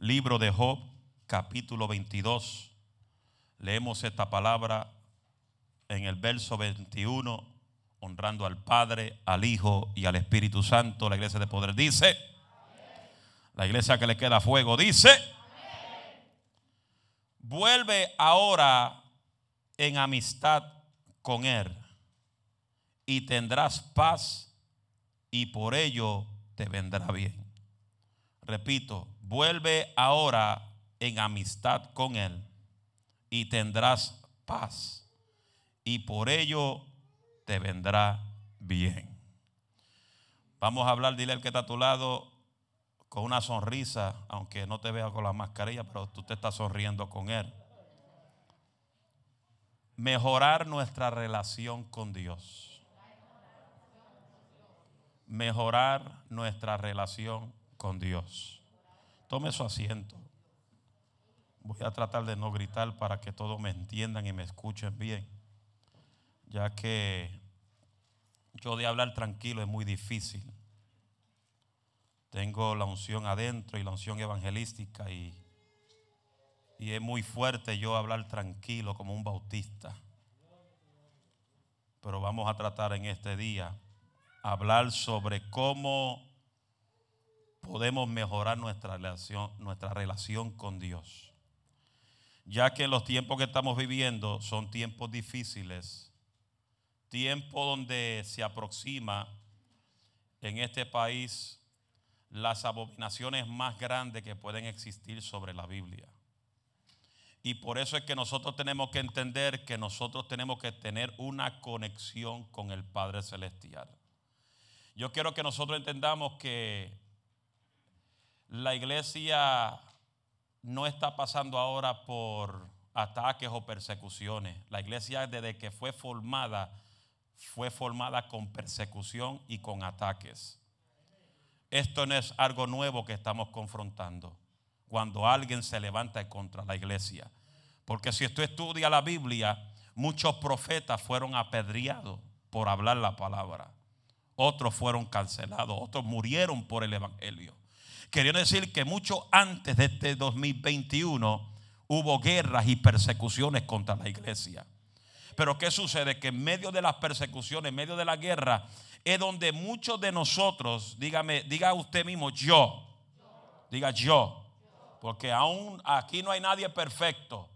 Libro de Job, capítulo 22. Leemos esta palabra en el verso 21, honrando al Padre, al Hijo y al Espíritu Santo. La iglesia de poder dice, la iglesia que le queda fuego dice, vuelve ahora en amistad con Él y tendrás paz y por ello te vendrá bien. Repito, vuelve ahora en amistad con Él y tendrás paz y por ello te vendrá bien. Vamos a hablar, dile al que está a tu lado con una sonrisa, aunque no te vea con la mascarilla, pero tú te estás sonriendo con Él. Mejorar nuestra relación con Dios. Mejorar nuestra relación con Dios. Tome su asiento. Voy a tratar de no gritar para que todos me entiendan y me escuchen bien, ya que yo de hablar tranquilo es muy difícil. Tengo la unción adentro y la unción evangelística y, y es muy fuerte yo hablar tranquilo como un bautista. Pero vamos a tratar en este día hablar sobre cómo podemos mejorar nuestra relación, nuestra relación con Dios. Ya que los tiempos que estamos viviendo son tiempos difíciles, tiempo donde se aproxima en este país las abominaciones más grandes que pueden existir sobre la Biblia. Y por eso es que nosotros tenemos que entender que nosotros tenemos que tener una conexión con el Padre Celestial. Yo quiero que nosotros entendamos que la iglesia no está pasando ahora por ataques o persecuciones. La iglesia desde que fue formada, fue formada con persecución y con ataques. Esto no es algo nuevo que estamos confrontando cuando alguien se levanta contra la iglesia. Porque si tú estudias la Biblia, muchos profetas fueron apedreados por hablar la palabra. Otros fueron cancelados, otros murieron por el Evangelio. Quería decir que mucho antes de este 2021 hubo guerras y persecuciones contra la iglesia. Pero ¿qué sucede? Que en medio de las persecuciones, en medio de la guerra, es donde muchos de nosotros, dígame, diga usted mismo, yo, diga yo, porque aún aquí no hay nadie perfecto.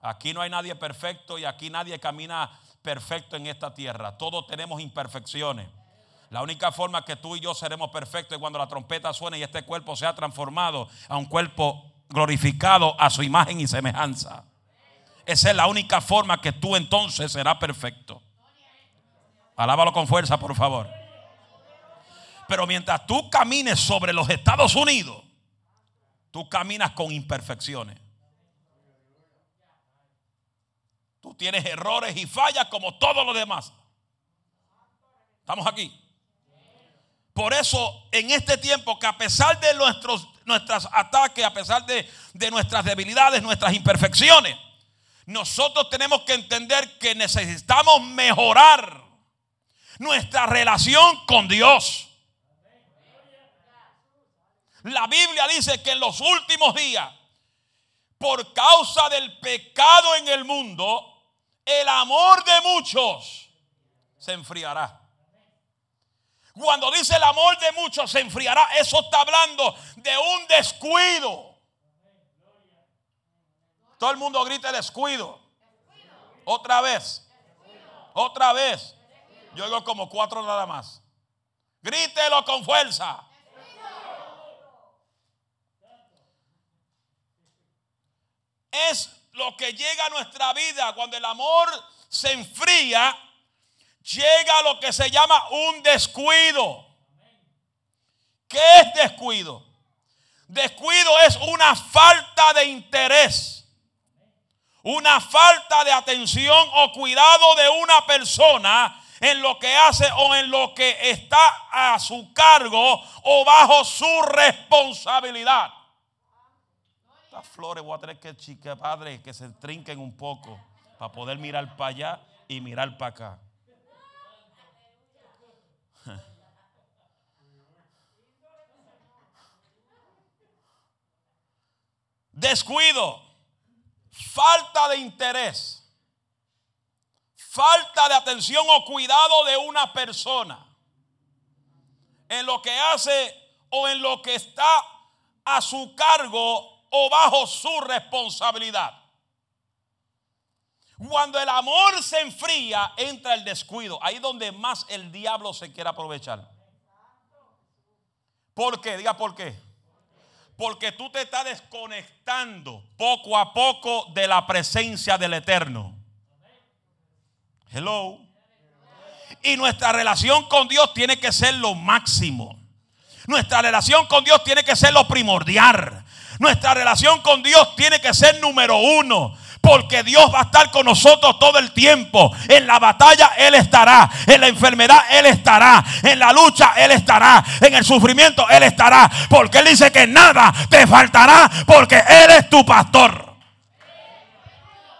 Aquí no hay nadie perfecto y aquí nadie camina perfecto en esta tierra. Todos tenemos imperfecciones. La única forma que tú y yo seremos perfectos es cuando la trompeta suene y este cuerpo sea transformado a un cuerpo glorificado a su imagen y semejanza. Esa es la única forma que tú entonces serás perfecto. Alábalo con fuerza, por favor. Pero mientras tú camines sobre los Estados Unidos, tú caminas con imperfecciones. Tú tienes errores y fallas como todos los demás. ¿Estamos aquí? Por eso, en este tiempo, que a pesar de nuestros ataques, a pesar de, de nuestras debilidades, nuestras imperfecciones, nosotros tenemos que entender que necesitamos mejorar nuestra relación con Dios. La Biblia dice que en los últimos días, por causa del pecado en el mundo, el amor de muchos se enfriará. Cuando dice el amor de muchos se enfriará, eso está hablando de un descuido. Todo el mundo grita descuido. Otra vez. Otra vez. Yo digo como cuatro nada más. Grítelo con fuerza. Es lo que llega a nuestra vida cuando el amor se enfría llega lo que se llama un descuido. ¿Qué es descuido? Descuido es una falta de interés, una falta de atención o cuidado de una persona en lo que hace o en lo que está a su cargo o bajo su responsabilidad. Estas flores voy a tener que, chica, padre, que se trinquen un poco para poder mirar para allá y mirar para acá. Descuido, falta de interés, falta de atención o cuidado de una persona en lo que hace o en lo que está a su cargo o bajo su responsabilidad. Cuando el amor se enfría, entra el descuido. Ahí donde más el diablo se quiere aprovechar. ¿Por qué? Diga por qué. Porque tú te estás desconectando poco a poco de la presencia del Eterno. Hello. Y nuestra relación con Dios tiene que ser lo máximo. Nuestra relación con Dios tiene que ser lo primordial. Nuestra relación con Dios tiene que ser número uno. Porque Dios va a estar con nosotros todo el tiempo. En la batalla Él estará. En la enfermedad Él estará. En la lucha Él estará. En el sufrimiento Él estará. Porque Él dice que nada te faltará. Porque Él es tu pastor.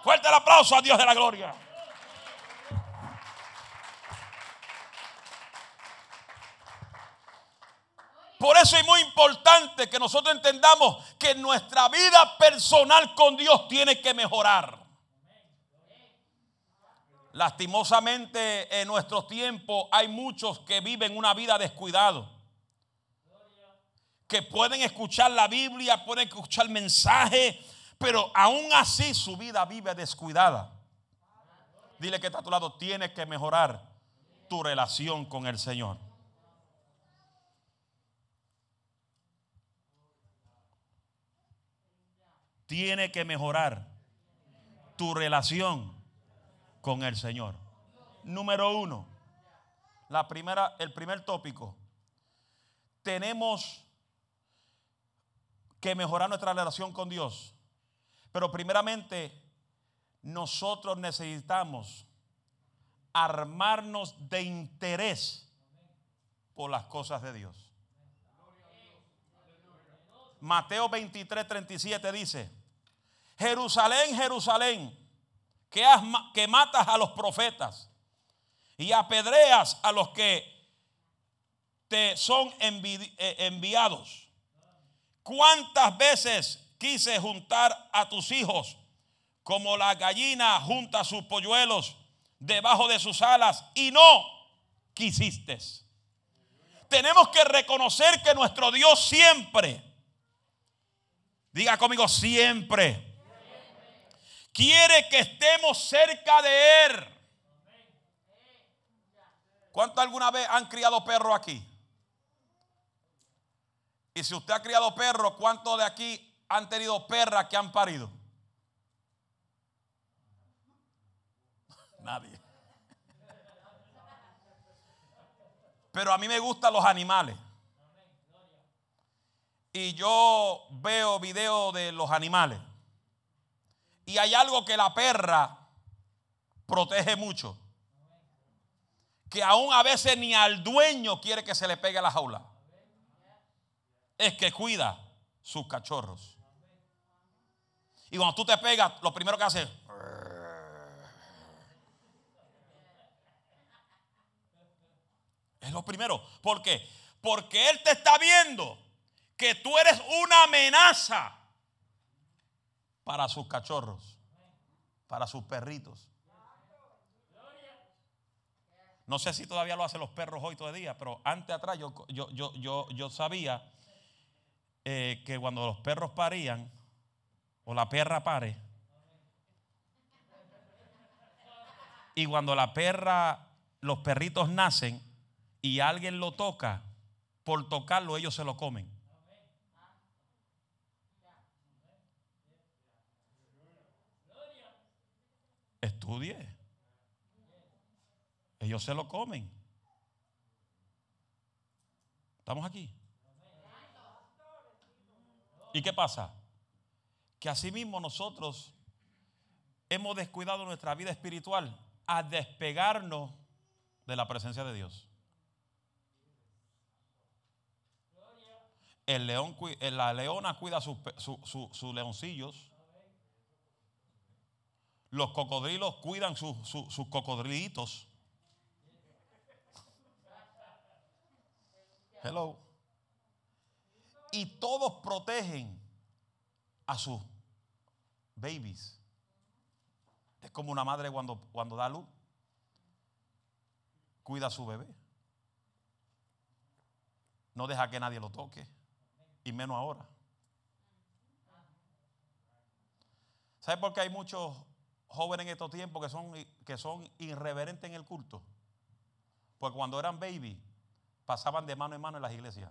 Fuerte el aplauso a Dios de la gloria. Por eso es muy importante que nosotros entendamos que nuestra vida personal con Dios tiene que mejorar. Lastimosamente en nuestros tiempos hay muchos que viven una vida descuidado. Que pueden escuchar la Biblia, pueden escuchar mensajes, pero aún así su vida vive descuidada. Dile que está a tu lado, tienes que mejorar tu relación con el Señor. Tiene que mejorar tu relación con el Señor. Número uno, la primera, el primer tópico. Tenemos que mejorar nuestra relación con Dios. Pero primeramente, nosotros necesitamos armarnos de interés por las cosas de Dios. Mateo 23, 37 dice, Jerusalén, Jerusalén, que, que matas a los profetas y apedreas a los que te son eh, enviados. ¿Cuántas veces quise juntar a tus hijos como la gallina junta sus polluelos debajo de sus alas y no quisiste? Tenemos que reconocer que nuestro Dios siempre, diga conmigo siempre, quiere que estemos cerca de Él. ¿Cuántos alguna vez han criado perro aquí? Y si usted ha criado perro, ¿cuántos de aquí han tenido perras que han parido? Nadie. Pero a mí me gustan los animales. Y yo veo videos de los animales. Y hay algo que la perra protege mucho. Que aún a veces ni al dueño quiere que se le pegue a la jaula. Es que cuida sus cachorros. Y cuando tú te pegas, lo primero que hace es lo primero. ¿Por qué? Porque Él te está viendo que tú eres una amenaza para sus cachorros, para sus perritos. No sé si todavía lo hacen los perros hoy todavía, pero antes atrás yo, yo, yo, yo, sabía eh, que cuando los perros parían, o la perra pare, y cuando la perra, los perritos nacen y alguien lo toca, por tocarlo ellos se lo comen. Estudie. Ellos se lo comen. ¿Estamos aquí? ¿Y qué pasa? Que asimismo nosotros hemos descuidado nuestra vida espiritual a despegarnos de la presencia de Dios. El león, la leona cuida sus, sus leoncillos. Los cocodrilos cuidan sus, cocodrilitos. Hello. Y todos protegen a sus babies. Es como una madre cuando, cuando da luz. Cuida a su bebé. No deja que nadie lo toque. Y menos ahora. ¿Sabe por qué hay muchos jóvenes en estos tiempos que son, que son irreverentes en el culto? Porque cuando eran baby, pasaban de mano en mano en las iglesias.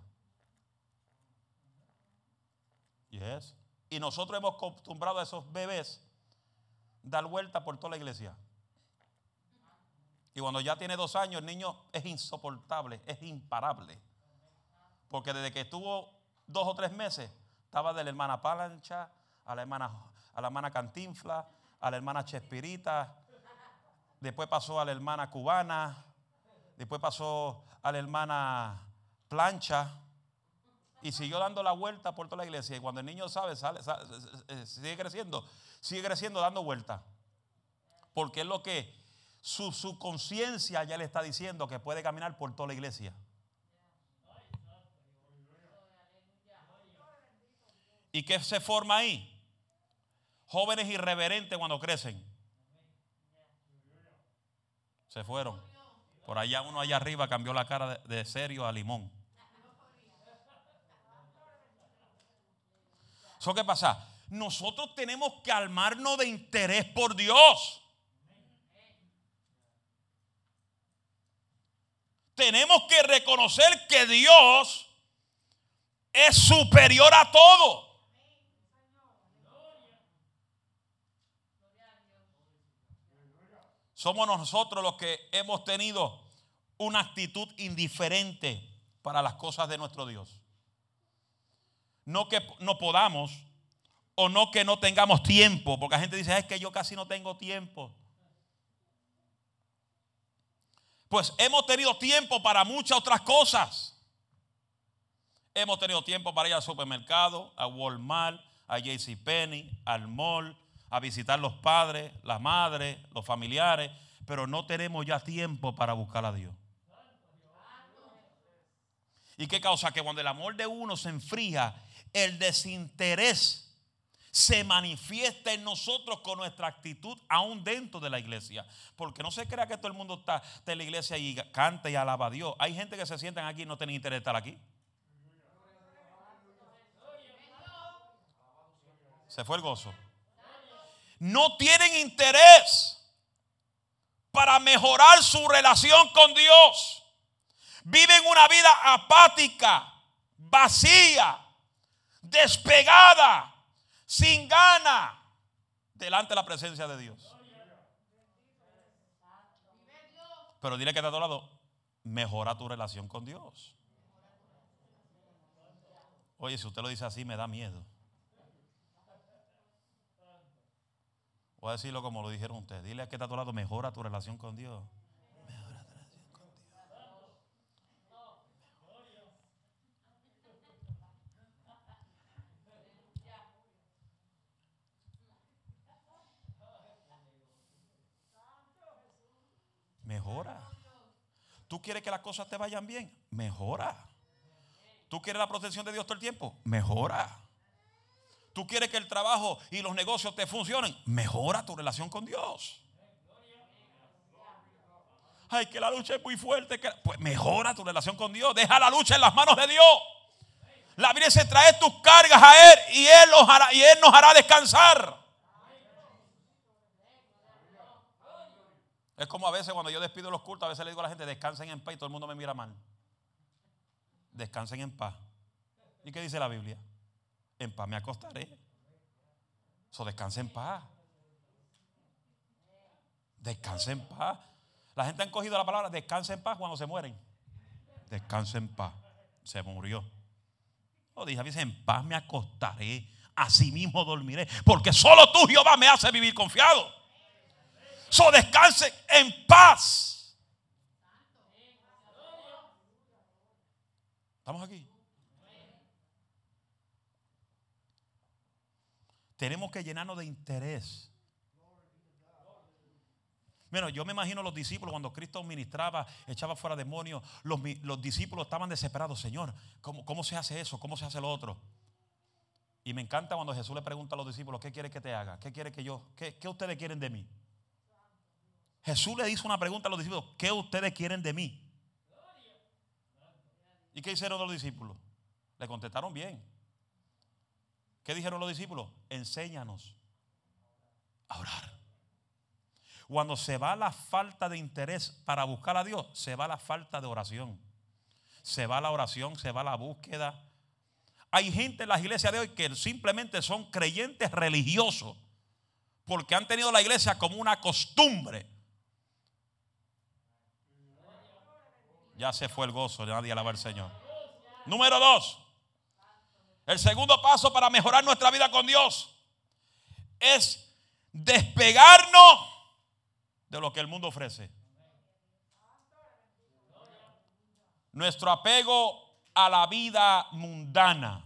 Y nosotros hemos acostumbrado a esos bebés dar vuelta por toda la iglesia. Y cuando ya tiene dos años, el niño es insoportable, es imparable. Porque desde que estuvo dos o tres meses, estaba de la hermana Palancha, a la hermana, a la hermana Cantinfla, a la hermana Chespirita, después pasó a la hermana Cubana, después pasó a la hermana Plancha y siguió dando la vuelta por toda la iglesia. Y cuando el niño sabe, sale, sigue creciendo, sigue creciendo dando vuelta. Porque es lo que su, su conciencia ya le está diciendo que puede caminar por toda la iglesia. ¿Y qué se forma ahí? Jóvenes irreverentes cuando crecen. Se fueron. Por allá uno allá arriba cambió la cara de, serio a limón. ¿Eso qué pasa? Nosotros tenemos que armarnos de interés por Dios. Tenemos que reconocer que Dios es superior a todo. Somos nosotros los que hemos tenido una actitud indiferente para las cosas de nuestro Dios. No que no podamos o no que no tengamos tiempo, porque la gente dice, es que yo casi no tengo tiempo. Pues hemos tenido tiempo para muchas otras cosas. Hemos tenido tiempo para ir al supermercado, a Walmart, a JCPenney, al mall, a visitar los padres, las madres, los familiares, pero no tenemos ya tiempo para buscar a Dios. ¿Y qué causa? Que cuando el amor de uno se enfría, el desinterés se manifiesta en nosotros con nuestra actitud aún dentro de la iglesia. Porque no se crea que todo el mundo está en la iglesia y canta y alaba a Dios. Hay gente que se sientan aquí y no tienen interés en estar aquí. Se fue el gozo no tienen interés para mejorar su relación con Dios. Viven una vida apática, vacía, despegada, sin gana delante de la presencia de Dios. Pero dile que está a tu lado, mejora tu relación con Dios. Oye, si usted lo dice así, me da miedo. Voy a decirlo como lo dijeron ustedes. Dile a que está a tu lado, mejora tu relación con Dios. Mejora tu relación con Dios. Mejora. ¿Tú quieres que las cosas te vayan bien? Mejora. ¿Tú quieres la protección de Dios todo el tiempo? Mejora. Tú quieres que el trabajo y los negocios te funcionen. Mejora tu relación con Dios. Ay, que la lucha es muy fuerte. Pues mejora tu relación con Dios. Deja la lucha en las manos de Dios. La Biblia se trae tus cargas a Él y Él, y Él nos hará descansar. Es como a veces cuando yo despido los cultos, a veces le digo a la gente, descansen en paz y todo el mundo me mira mal. Descansen en paz. ¿Y qué dice la Biblia? En paz me acostaré. So descanse en paz. Descanse en paz. La gente ha cogido la palabra descanse en paz cuando se mueren. Descanse en paz. Se murió. Lo dije, dice, en paz me acostaré. Así mismo dormiré. Porque solo tú, Jehová, me hace vivir confiado. So descanse en paz. ¿Estamos aquí? Tenemos que llenarnos de interés. Bueno, yo me imagino los discípulos cuando Cristo ministraba, echaba fuera demonios, los, discípulos estaban desesperados, Señor, ¿cómo, ¿cómo, se hace eso? ¿Cómo se hace lo otro? Y me encanta cuando Jesús le pregunta a los discípulos, ¿qué quiere que te haga? ¿Qué quiere que yo? ¿Qué, qué ustedes quieren de mí? Jesús le hizo una pregunta a los discípulos, ¿qué ustedes quieren de mí? ¿Y qué hicieron los discípulos? Le contestaron bien. ¿Qué dijeron los discípulos? Enséñanos a orar. Cuando se va la falta de interés para buscar a Dios, se va la falta de oración. Se va la oración, se va la búsqueda. Hay gente en las iglesias de hoy que simplemente son creyentes religiosos porque han tenido la iglesia como una costumbre. Ya se fue el gozo, nadie alaba al Señor. Número dos, el segundo paso para mejorar nuestra vida con Dios es despegarnos de lo que el mundo ofrece. Nuestro apego a la vida mundana.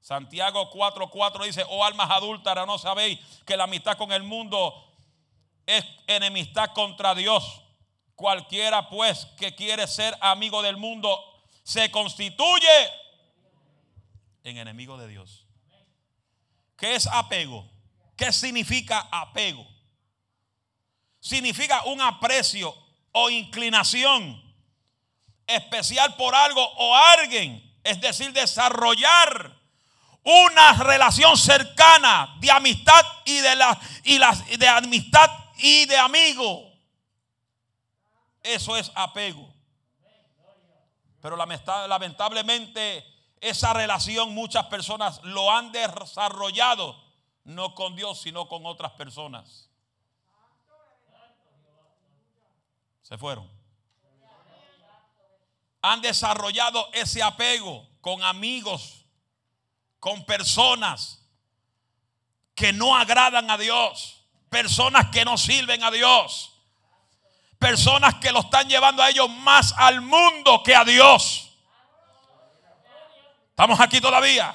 Santiago 4:4 dice, oh almas adúlteras, no sabéis que la amistad con el mundo es enemistad contra Dios. Cualquiera pues que quiere ser amigo del mundo se constituye en enemigo de Dios. ¿Qué es apego? ¿Qué significa apego? Significa un aprecio o inclinación especial por algo o alguien. Es decir, desarrollar una relación cercana de amistad y de, la, y de amistad y de amigo. Eso es apego. Pero lamentablemente esa relación muchas personas lo han desarrollado no con Dios, sino con otras personas. Se fueron. Han desarrollado ese apego con amigos, con personas que no agradan a Dios, personas que no sirven a Dios, personas que lo están llevando a ellos más al mundo que a Dios. ¿Estamos aquí todavía?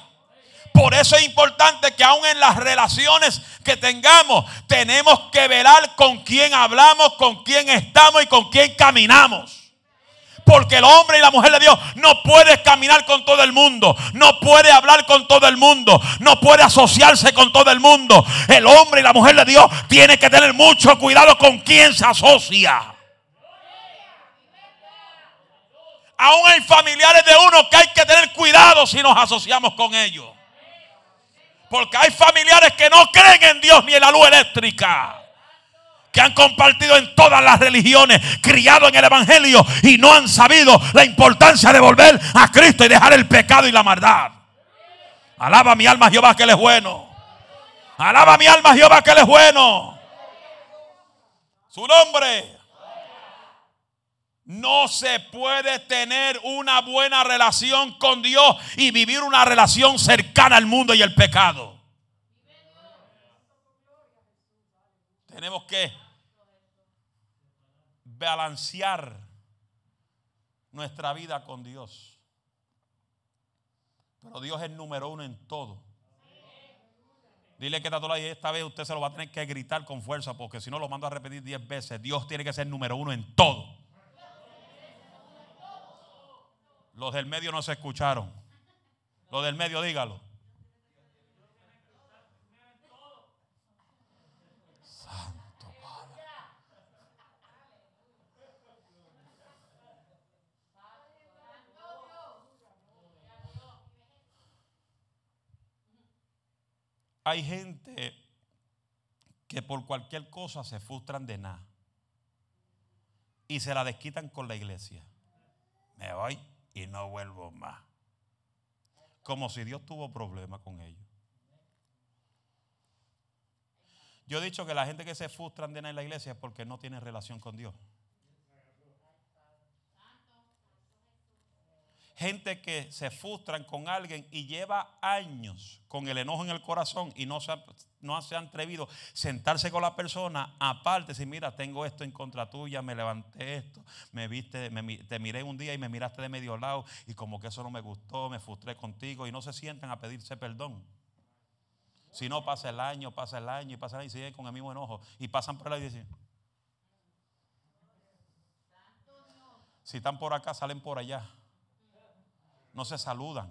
Por eso es importante que aún en las relaciones que tengamos, tenemos que velar con quién hablamos, con quién estamos y con quién caminamos. Porque el hombre y la mujer de Dios no puede caminar con todo el mundo, no puede hablar con todo el mundo, no puede asociarse con todo el mundo. El hombre y la mujer de Dios tiene que tener mucho cuidado con quién se asocia. Aún hay familiares de uno que hay que tener cuidado si nos asociamos con ellos. Porque hay familiares que no creen en Dios ni en la luz eléctrica. Que han compartido en todas las religiones, criado en el Evangelio y no han sabido la importancia de volver a Cristo y dejar el pecado y la maldad. Alaba mi alma Jehová que Él es bueno. Alaba mi alma Jehová que Él es bueno. Su nombre. No se puede tener una buena relación con Dios y vivir una relación cercana al mundo y el pecado. Tenemos que balancear nuestra vida con Dios. Pero Dios es número uno en todo. Dile que esta vez usted se lo va a tener que gritar con fuerza porque si no lo mando a repetir diez veces. Dios tiene que ser número uno en todo. Los del medio no se escucharon. Los del medio, dígalo. Santo Padre. Hay gente que por cualquier cosa se frustran de nada y se la desquitan con la iglesia. Me voy y no vuelvo más. Como si Dios tuvo problemas con ellos. Yo he dicho que la gente que se frustran de en la iglesia es porque no tiene relación con Dios. Gente que se frustran con alguien y lleva años con el enojo en el corazón y no se, no se han atrevido sentarse con la persona aparte, si mira, tengo esto en contra tuya, me levanté esto, me viste, te miré un día y me miraste de medio lado y como que eso no me gustó, me frustré contigo y no se sientan a pedirse perdón. Si no pasa el año, pasa el año y pasa el año y siguen con el mismo enojo y pasan por ahí y dicen, si están por acá, salen por allá no se saludan.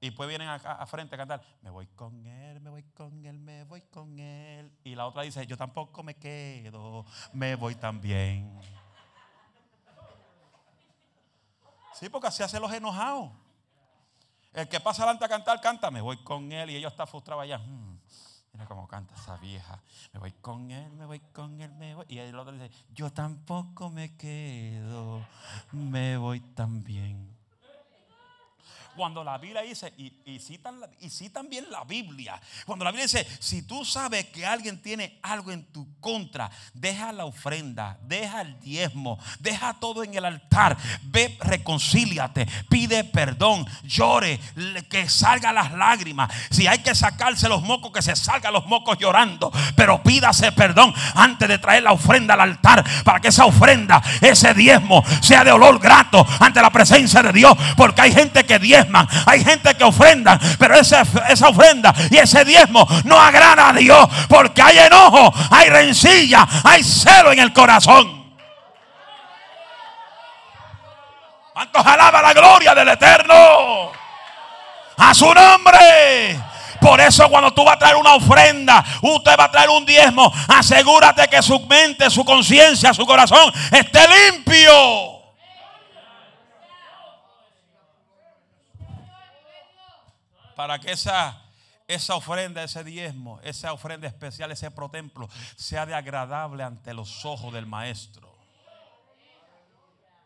Y después vienen acá a frente a cantar, me voy con él, me voy con él, me voy con él. Y la otra dice, yo tampoco me quedo, me voy también. Sí, porque así hacen los enojados. El que pasa adelante a cantar, canta, me voy con él. Y ellos están frustrados allá. Hmm, mira cómo canta esa vieja. Me voy con él, me voy con él, me voy. Y el otro dice, yo tampoco me quedo, me voy también. Cuando la Biblia dice, y, citan, y citan bien la Biblia, cuando la Biblia dice, si tú sabes que alguien tiene algo en tu contra, deja la ofrenda, deja el diezmo, deja todo en el altar, ve, reconcíliate, pide perdón, llore, que salga las lágrimas. Si hay que sacarse los mocos, que se salgan los mocos llorando, pero pídase perdón antes de traer la ofrenda al altar, para que esa ofrenda, ese diezmo, sea de olor grato ante la presencia de Dios, porque hay gente que diezma hay gente que ofrenda, pero esa, esa ofrenda y ese diezmo no agrada a Dios porque hay enojo, hay rencilla, hay celo en el corazón. ¿Cuántos alaba la gloria del Eterno? A su nombre. Por eso cuando tú vas a traer una ofrenda, usted va a traer un diezmo, asegúrate que su mente, su conciencia, su corazón esté limpio. Para que esa, esa ofrenda, ese diezmo, esa ofrenda especial, ese protemplo, sea de agradable ante los ojos del maestro.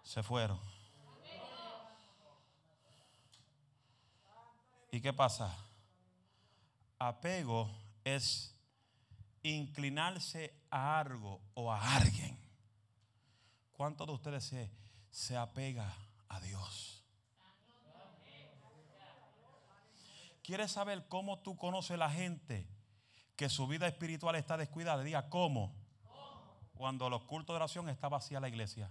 Se fueron. ¿Y qué pasa? Apego es inclinarse a algo o a alguien. ¿Cuántos de ustedes se, se apega a Dios? ¿Quieres saber cómo tú conoces a la gente que su vida espiritual está descuidada? Diga, ¿cómo? Cuando los cultos de oración está vacía la iglesia.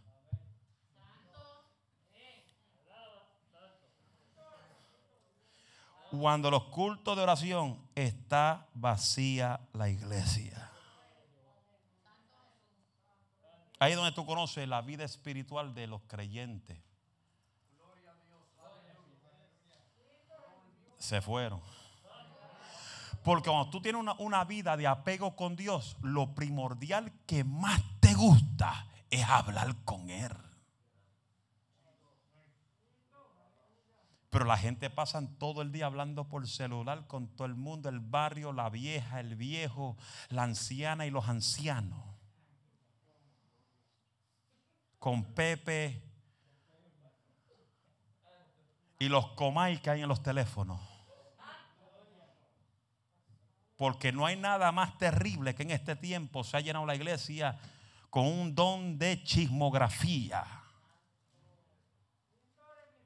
Cuando los cultos de oración está vacía la iglesia. Ahí es donde tú conoces la vida espiritual de los creyentes. Se fueron. Porque cuando tú tienes una, vida de apego con Dios, lo primordial que más te gusta es hablar con Él. Pero la gente pasa todo el día hablando por celular con todo el mundo, el barrio, la vieja, el viejo, la anciana y los ancianos. Con Pepe y los comay que hay en los teléfonos. Porque no hay nada más terrible que en este tiempo se ha llenado la iglesia con un don de chismografía.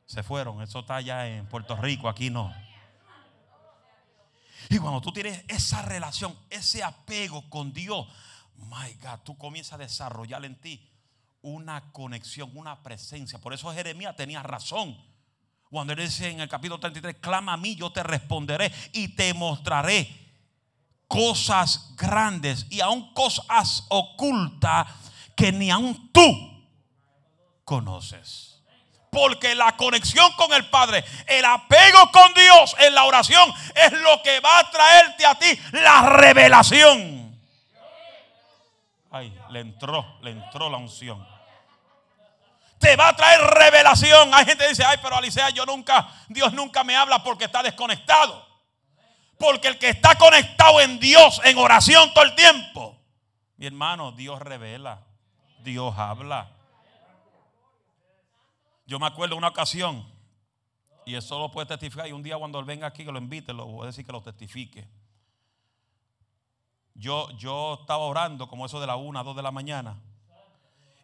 Se fueron, eso está allá en Puerto Rico, aquí no. Y cuando tú tienes esa relación, ese apego con Dios, my God, tú comienzas a desarrollar en ti una conexión, una presencia. Por eso Jeremías tenía razón. Cuando él dice en el capítulo 33, clama a mí, yo te responderé y te mostraré cosas grandes y aún cosas ocultas que ni aún tú conoces. Porque la conexión con el Padre, el apego con Dios en la oración es lo que va a traerte a ti la revelación. Ay, le entró, le entró la unción. Te va a traer revelación. Hay gente que dice, ay, pero Alicia, yo nunca, Dios nunca me habla porque está desconectado. Porque el que está conectado en Dios, en oración todo el tiempo, mi hermano, Dios revela, Dios habla. Yo me acuerdo una ocasión, y eso lo puede testificar, y un día cuando él venga aquí, que lo invite, lo voy a decir que lo testifique. Yo, yo estaba orando como eso de la una, dos de la mañana,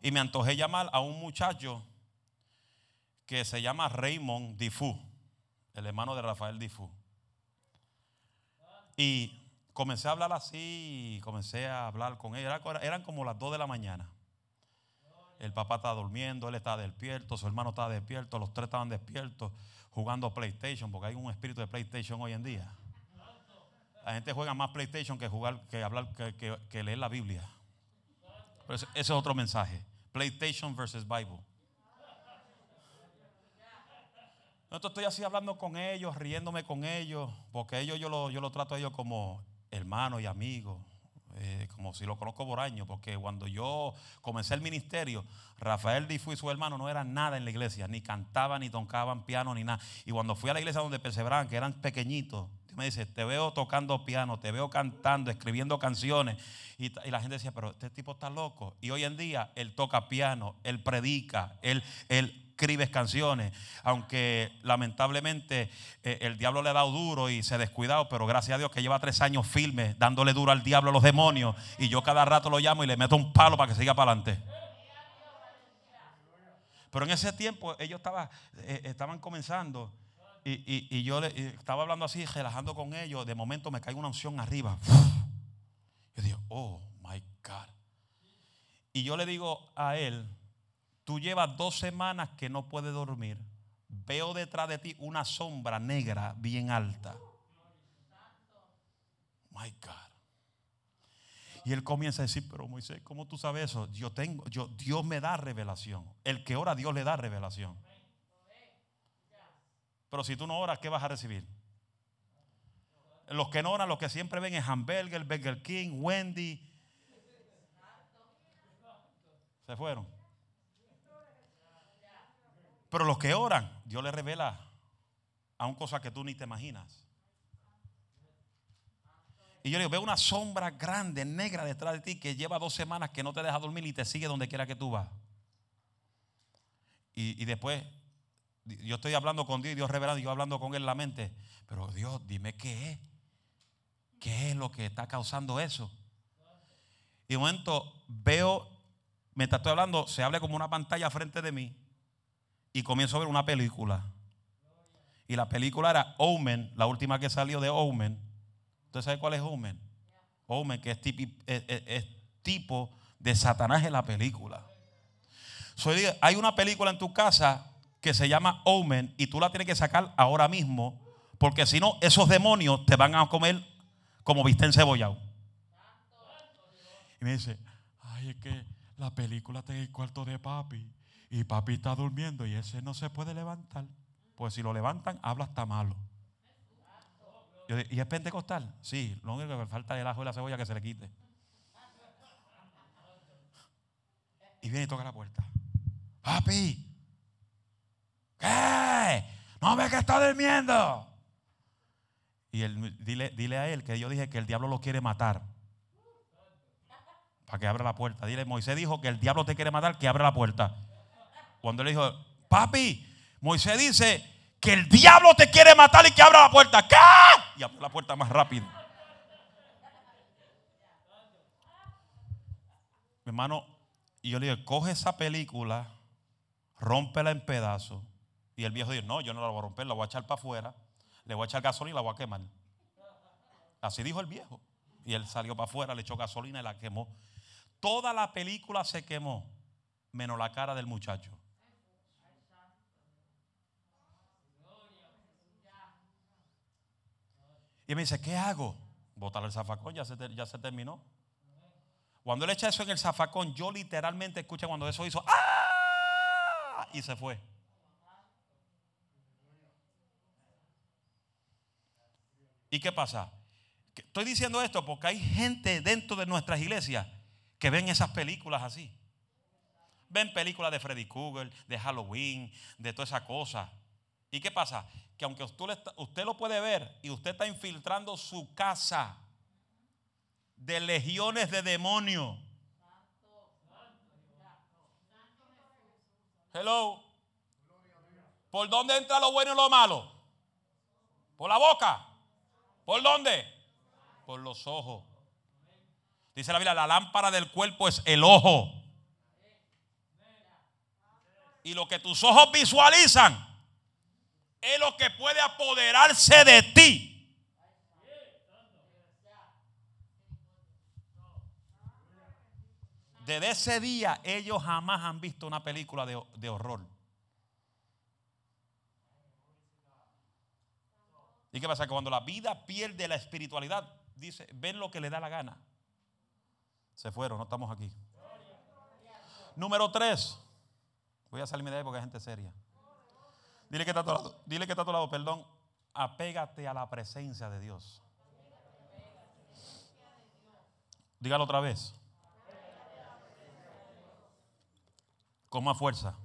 y me antojé llamar a un muchacho que se llama Raymond Diffú, el hermano de Rafael Diffú. Y comencé a hablar así, comencé a hablar con él. eran como las 2 de la mañana. El papá estaba durmiendo, él estaba despierto, su hermano estaba despierto, los tres estaban despiertos jugando PlayStation, porque hay un espíritu de PlayStation hoy en día. La gente juega más PlayStation que jugar, que hablar, que, leer la Biblia. Pero ese, es otro mensaje. PlayStation versus Bible. No estoy así hablando con ellos, riéndome con ellos, porque ellos yo lo, yo lo trato a ellos como hermanos y amigos, eh, como si lo conozco por años, porque cuando yo comencé el ministerio, Rafael Difu y su hermano no eran nada en la iglesia, ni cantaban, ni tocaban piano, ni nada. Y cuando fui a la iglesia donde perseveraban, que eran pequeñitos, me dice, te veo tocando piano, te veo cantando, escribiendo canciones. Y, la gente decía, pero este tipo está loco. Y hoy en día él toca piano, él predica, él, él escribe canciones. Aunque lamentablemente eh, el diablo le ha dado duro y se ha descuidado, pero gracias a Dios que lleva tres años firme, dándole duro al diablo, a los demonios. Y yo cada rato lo llamo y le meto un palo para que siga para adelante. Pero en ese tiempo ellos eh, estaban comenzando y, yo le, estaba hablando así, relajando con ellos. De momento me cae una unción arriba. Yo digo, oh my God. Y yo le digo a él, tú llevas dos semanas que no puedes dormir. Veo detrás de ti una sombra negra bien alta. My God. Y él comienza a decir, pero Moisés, ¿cómo tú sabes eso? Yo tengo, yo, Dios me da revelación. El que ora, Dios le da revelación. Pero si tú no oras, ¿qué vas a recibir? Los que no oran, los que siempre ven es Hamburger, Burger King, Wendy. Se fueron. Pero los que oran, Dios les revela a un cosa que tú ni te imaginas. Y yo le digo, veo una sombra grande, negra detrás de ti que lleva dos semanas que no te deja dormir y te sigue donde quiera que tú vas. Y, y después yo estoy hablando con Dios, Dios revelando, yo hablando con Él en la mente. Pero Dios, dime qué es. ¿Qué es lo que está causando eso? Y de momento veo, mientras estoy hablando, se abre como una pantalla frente de mí. Y comienzo a ver una película. Y la película era Omen, la última que salió de Omen. ¿Usted sabe cuál es Omen? Omen, que es, tipo de Satanás en la película. Soy, hay una película en tu casa que se llama Omen y tú la tienes que sacar ahora mismo, porque si no, esos demonios te van a comer como viste en cebollado. Y me dice, ay, es que la película está en el cuarto de papi y papi está durmiendo y ese no se puede levantar. Pues si lo levantan, habla hasta malo. ¿Y es pentecostal? Sí, lo único que falta es el ajo y la cebolla que se le quite. Y viene y toca la puerta. Papi, ¿Qué? ¿No ve que está durmiendo? Y él, dile, dile a él que yo dije que el diablo lo quiere matar. Para que abra la puerta. Dile, Moisés dijo que el diablo te quiere matar, que abra la puerta. Cuando él dijo, papi, Moisés dice que el diablo te quiere matar y que abra la puerta. ¿Qué? Y abre la puerta más rápido. Mi hermano, y yo le digo, coge esa película, rómpela en pedazos y el viejo dijo, no, yo no la voy a romper, la voy a echar para afuera, le voy a echar gasolina y la voy a quemar. Así dijo el viejo. Y él salió para afuera, le echó gasolina y la quemó. Toda la película se quemó, menos la cara del muchacho. Y me dice, ¿qué hago? Botar el zafacón, ya se, ya se terminó. Cuando él echa eso en el zafacón, yo literalmente escuché cuando eso hizo, ¡ah! Y se fue. ¿Y qué pasa? Estoy diciendo esto porque hay gente dentro de nuestras iglesias que ven esas películas así. Ven películas de Freddy Krueger, de Halloween, de toda esa cosa. ¿Y qué pasa? Que aunque usted, lo puede ver y usted está infiltrando su casa de legiones de demonios. Hello. ¿Por dónde entra lo bueno y lo malo? Por la boca. ¿Por dónde? Por los ojos. Dice la Biblia, la lámpara del cuerpo es el ojo. Y lo que tus ojos visualizan es lo que puede apoderarse de ti. Desde ese día ellos jamás han visto una película de, de horror. ¿Y qué pasa? Que cuando la vida pierde la espiritualidad, dice, ven lo que le da la gana. Se fueron, no estamos aquí. Número tres. Voy a salirme de ahí porque hay gente seria. Dile que está a tu lado, dile que está a tu lado, perdón. Apégate a la presencia de Dios. Dígalo otra vez. Con más fuerza.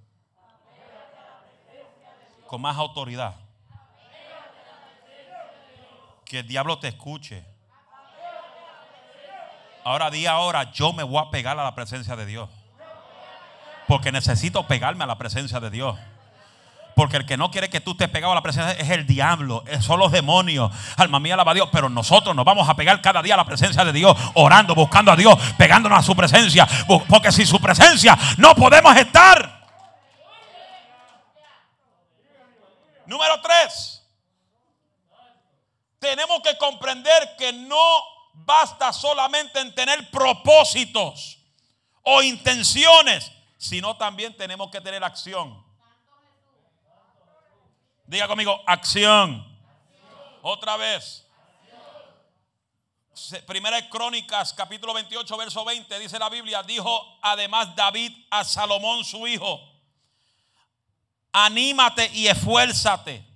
Con más autoridad. Que el diablo te escuche. Ahora di ahora, yo me voy a pegar a la presencia de Dios. Porque necesito pegarme a la presencia de Dios. Porque el que no quiere que tú estés pegado a la presencia es el diablo, son los demonios. Alma mía, alaba a Dios. Pero nosotros nos vamos a pegar cada día a la presencia de Dios, orando, buscando a Dios, pegándonos a su presencia. Porque sin su presencia no podemos estar. Número tres. Tenemos que comprender que no basta solamente en tener propósitos o intenciones, sino también tenemos que tener acción. Diga conmigo, acción. Otra vez. Primera de Crónicas, capítulo 28, verso 20, dice la Biblia, dijo además David a Salomón su hijo, anímate y esfuérzate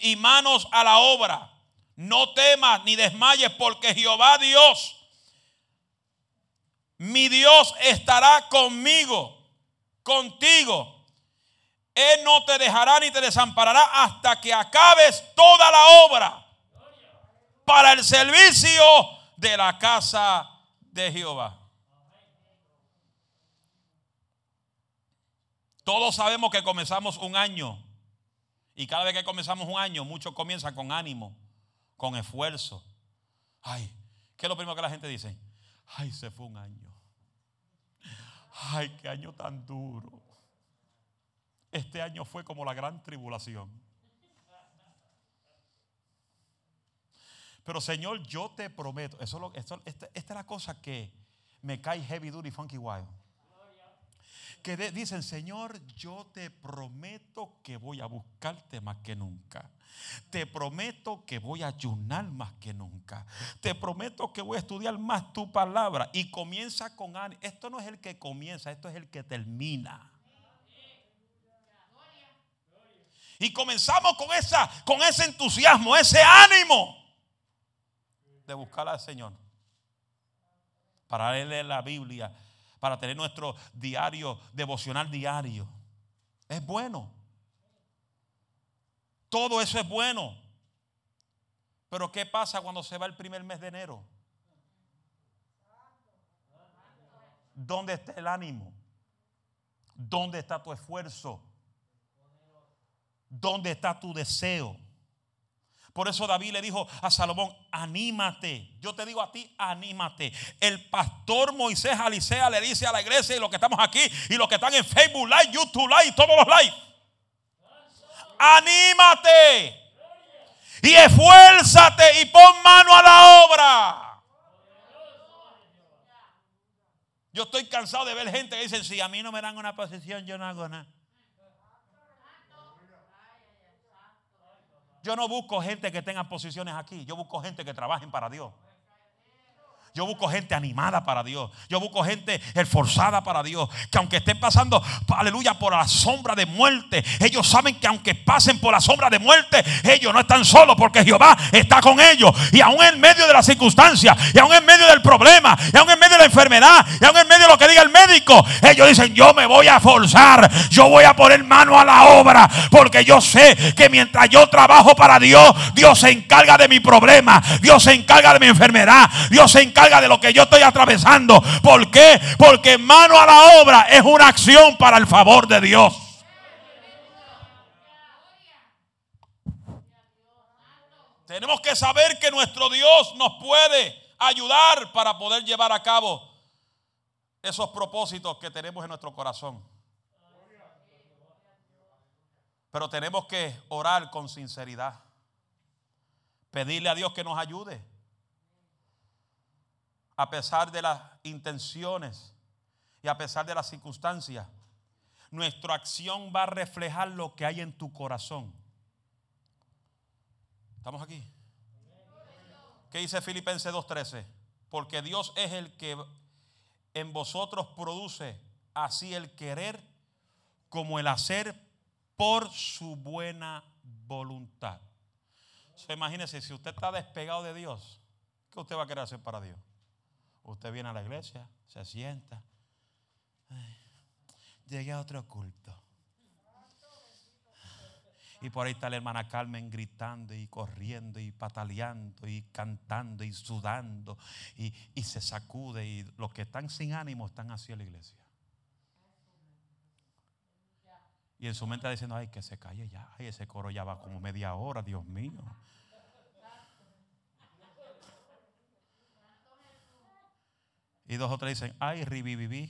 y manos a la obra. No temas ni desmayes porque Jehová Dios, mi Dios estará conmigo, contigo él no te dejará ni te desamparará hasta que acabes toda la obra para el servicio de la casa de Jehová. Todos sabemos que comenzamos un año y cada vez que comenzamos un año, muchos comienzan con ánimo, con esfuerzo. Ay, ¿qué es lo primero que la gente dice? Ay, se fue un año. Ay, qué año tan duro. Este año fue como la gran tribulación. Pero Señor, yo te prometo, eso, esta, esta, es la cosa que me cae heavy duty funky wild. Que dicen, Señor, yo te prometo que voy a buscarte más que nunca. Te prometo que voy a ayunar más que nunca. Te prometo que voy a estudiar más tu palabra. Y comienza con Esto no es el que comienza, esto es el que termina. Y comenzamos con, esa, con ese entusiasmo, ese ánimo de buscar al Señor. Para leer la Biblia, para tener nuestro diario, devocional diario. Es bueno. Todo eso es bueno. Pero ¿qué pasa cuando se va el primer mes de enero? ¿Dónde está el ánimo? ¿Dónde está tu esfuerzo? ¿Dónde está tu deseo? Por eso David le dijo a Salomón, anímate. Yo te digo a ti, anímate. El pastor Moisés Alicea le dice a la iglesia y los que estamos aquí y los que están en Facebook Live, YouTube Live, todos los live. Anímate. Y esfuérzate y pon mano a la obra. Yo estoy cansado de ver gente que dice, si a mí no me dan una posición, yo no hago nada. Yo no busco gente que tenga posiciones aquí. Yo busco gente que trabajen para Dios. Yo busco gente animada para Dios. Yo busco gente esforzada para Dios. Que aunque estén pasando, aleluya, por la sombra de muerte, ellos saben que aunque pasen por la sombra de muerte, ellos no están solos porque Jehová está con ellos. Y aún en medio de las circunstancias, y aún en medio del problema, y aún en medio de la enfermedad, y aún en medio de lo que diga el médico, ellos dicen, yo me voy a forzar, yo voy a poner mano a la obra, porque yo sé que mientras yo trabajo para Dios, Dios se encarga de mi problema, Dios se encarga de mi enfermedad, Dios se encarga de lo que yo estoy atravesando. ¿Por qué? Porque mano a la obra es una acción para el favor de Dios. Tenemos que saber que nuestro Dios nos puede ayudar para poder llevar a cabo esos propósitos que tenemos en nuestro corazón. Pero tenemos que orar con sinceridad. Pedirle a Dios que nos ayude a pesar de las intenciones y a pesar de las circunstancias, nuestra acción va a reflejar lo que hay en tu corazón. ¿Estamos aquí? ¿Qué dice Filipenses 2.13? Porque Dios es el que en vosotros produce así el querer como el hacer por su buena voluntad. So, imagínese, si usted está despegado de Dios, ¿qué usted va a querer hacer para Dios? Usted viene a la iglesia, se sienta. llegué a otro culto. Y por ahí está la hermana Carmen gritando y corriendo y pataleando y cantando y sudando y, y se sacude. Y los que están sin ánimo están hacia la iglesia. Y en su mente diciendo, ay, que se calle ya. Ay, ese coro ya va como media hora, Dios mío. Y dos o tres dicen, ay, riviviví.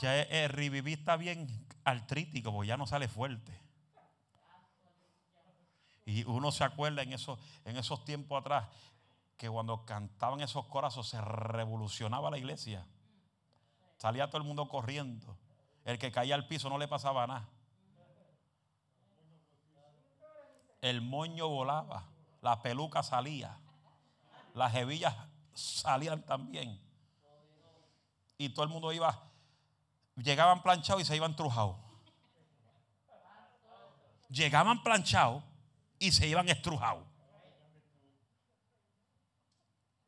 Ya el, riviví está bien artrítico, porque ya no sale fuerte. Y uno se acuerda en esos, en esos tiempos atrás que cuando cantaban esos corazos se revolucionaba la iglesia. Salía todo el mundo corriendo. El que caía al piso no le pasaba nada. El moño volaba, la peluca salía, las hebillas salían también. Y todo el mundo iba, llegaban planchados y se iban trujados. Llegaban planchados y se iban estrujados.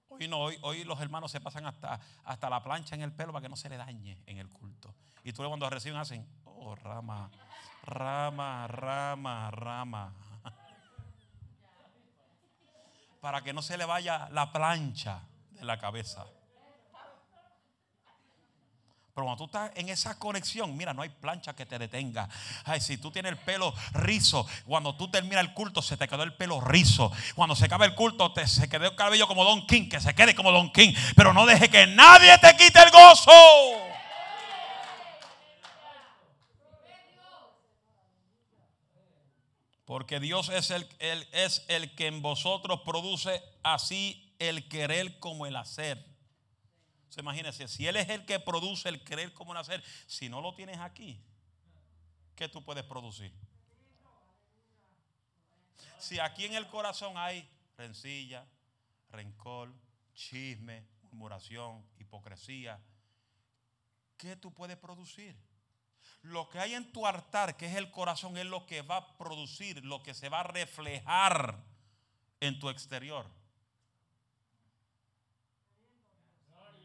Hoy no, hoy, los hermanos se pasan hasta, hasta la plancha en el pelo para que no se le dañe en el culto. Y tú cuando reciben hacen, oh, rama, rama, rama, rama. Para que no se le vaya la plancha de la cabeza. Pero cuando tú estás en esa conexión, mira, no hay plancha que te detenga. Ay, si tú tienes el pelo rizo, cuando tú terminas el culto, se te quedó el pelo rizo. Cuando se acaba el culto, te, se quedó el cabello como Don King, que se quede como Don King. Pero no deje que nadie te quite el gozo. Porque Dios es el, es el que en vosotros produce así el querer como el hacer imagínese, si Él es el que produce el creer como nacer, si no lo tienes aquí, ¿qué tú puedes producir? Si aquí en el corazón hay rencilla, rencor, chisme, murmuración, hipocresía, ¿qué tú puedes producir? Lo que hay en tu altar, que es el corazón, es lo que va a producir, lo que se va a reflejar en tu exterior.